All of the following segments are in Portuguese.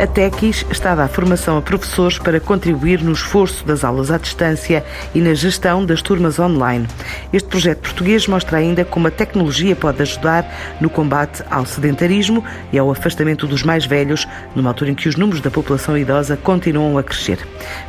A TECIS está a dar formação a professores para contribuir no esforço das aulas à distância e na gestão das turmas online. Este projeto português mostra ainda como a tecnologia pode ajudar no combate ao sedentarismo e ao afastamento dos mais velhos, numa altura em que os números da população idosa continuam a crescer.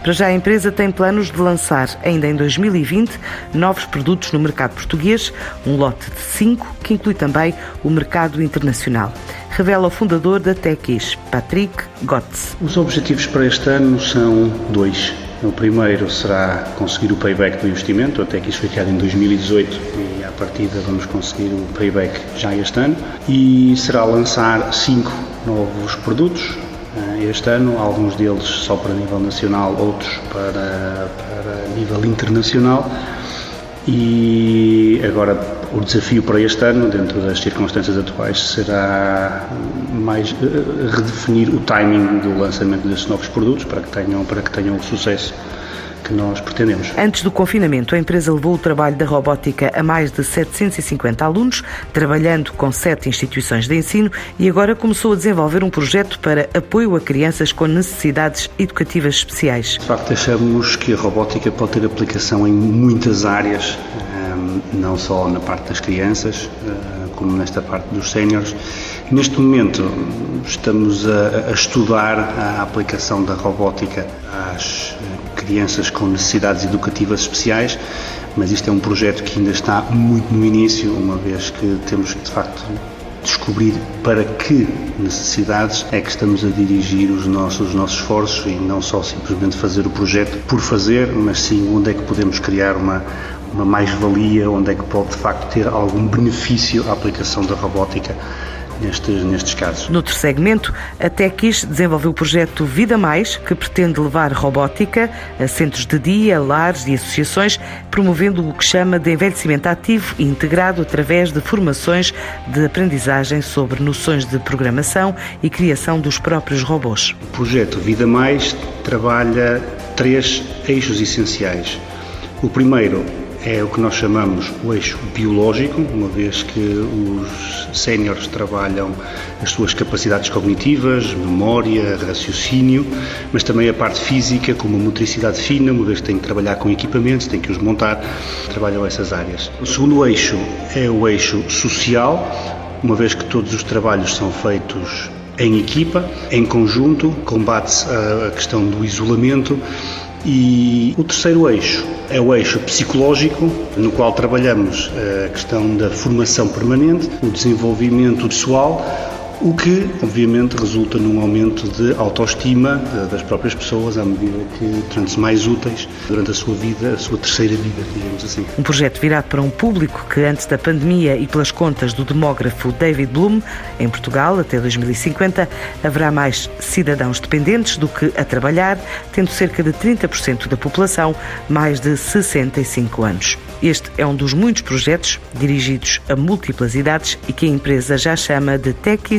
Para já, a empresa tem planos de lançar, ainda em 2020, novos produtos no mercado português, um lote de cinco, que inclui também o mercado internacional revela o fundador da Tequis, Patrick Gotts. Os objetivos para este ano são dois. O primeiro será conseguir o payback do investimento, até que isso foi criado em 2018 e à partida vamos conseguir o payback já este ano. E será lançar cinco novos produtos eh, este ano, alguns deles só para nível nacional, outros para, para nível internacional. E agora o desafio para este ano, dentro das circunstâncias atuais, será mais eh, redefinir o timing do lançamento desses novos produtos para que tenham, para que tenham o sucesso que nós pretendemos. Antes do confinamento, a empresa levou o trabalho da robótica a mais de 750 alunos, trabalhando com sete instituições de ensino e agora começou a desenvolver um projeto para apoio a crianças com necessidades educativas especiais. De facto, achamos que a robótica pode ter aplicação em muitas áreas não só na parte das crianças, eh, como nesta parte dos séniores. Neste momento estamos a, estudar a aplicação da robótica às eh, crianças com necessidades educativas especiais, mas isto é um projeto que ainda está muito no início, uma vez que temos de facto descobrir para que necessidades é que estamos a dirigir os nossos, os nossos esforços e não só simplesmente fazer o projeto por fazer, mas sim onde é que podemos criar uma, uma mais-valia, onde é que pode de facto ter algum benefício a aplicação da robótica nestes, nestes casos. Noutro segmento, a Tequis desenvolveu o projeto Vida Mais, que pretende levar robótica a centros de dia, lares e associações, promovendo o que chama de envelhecimento ativo e integrado através de formações de aprendizagem sobre noções de programação e criação dos próprios robôs. O projeto Vida Mais trabalha três eixos essenciais. O primeiro é o que nós chamamos o eixo biológico, uma vez que os séniores trabalham as suas capacidades cognitivas, memória, raciocínio, mas também a parte física, como a motricidade fina, uma vez que têm que trabalhar com equipamentos, têm que os montar, trabalham essas áreas. O segundo eixo é o eixo social, uma vez que todos os trabalhos são feitos em equipa, em conjunto, combate-se a questão do isolamento. E o terceiro eixo é o eixo psicológico, no qual trabalhamos a questão da formação permanente, o desenvolvimento pessoal, o que, obviamente, resulta num aumento de autoestima eh, das próprias pessoas à medida que tornam-se mais úteis durante a sua vida, a sua terceira vida, digamos assim. Um projeto virado para um público que, antes da pandemia e pelas contas do demógrafo David Bloom, em Portugal, até 2050, haverá mais cidadãos dependentes do que a trabalhar, tendo cerca de 30% da população mais de 65 anos. Este é um dos muitos projetos dirigidos a múltiplas idades e que a empresa já chama de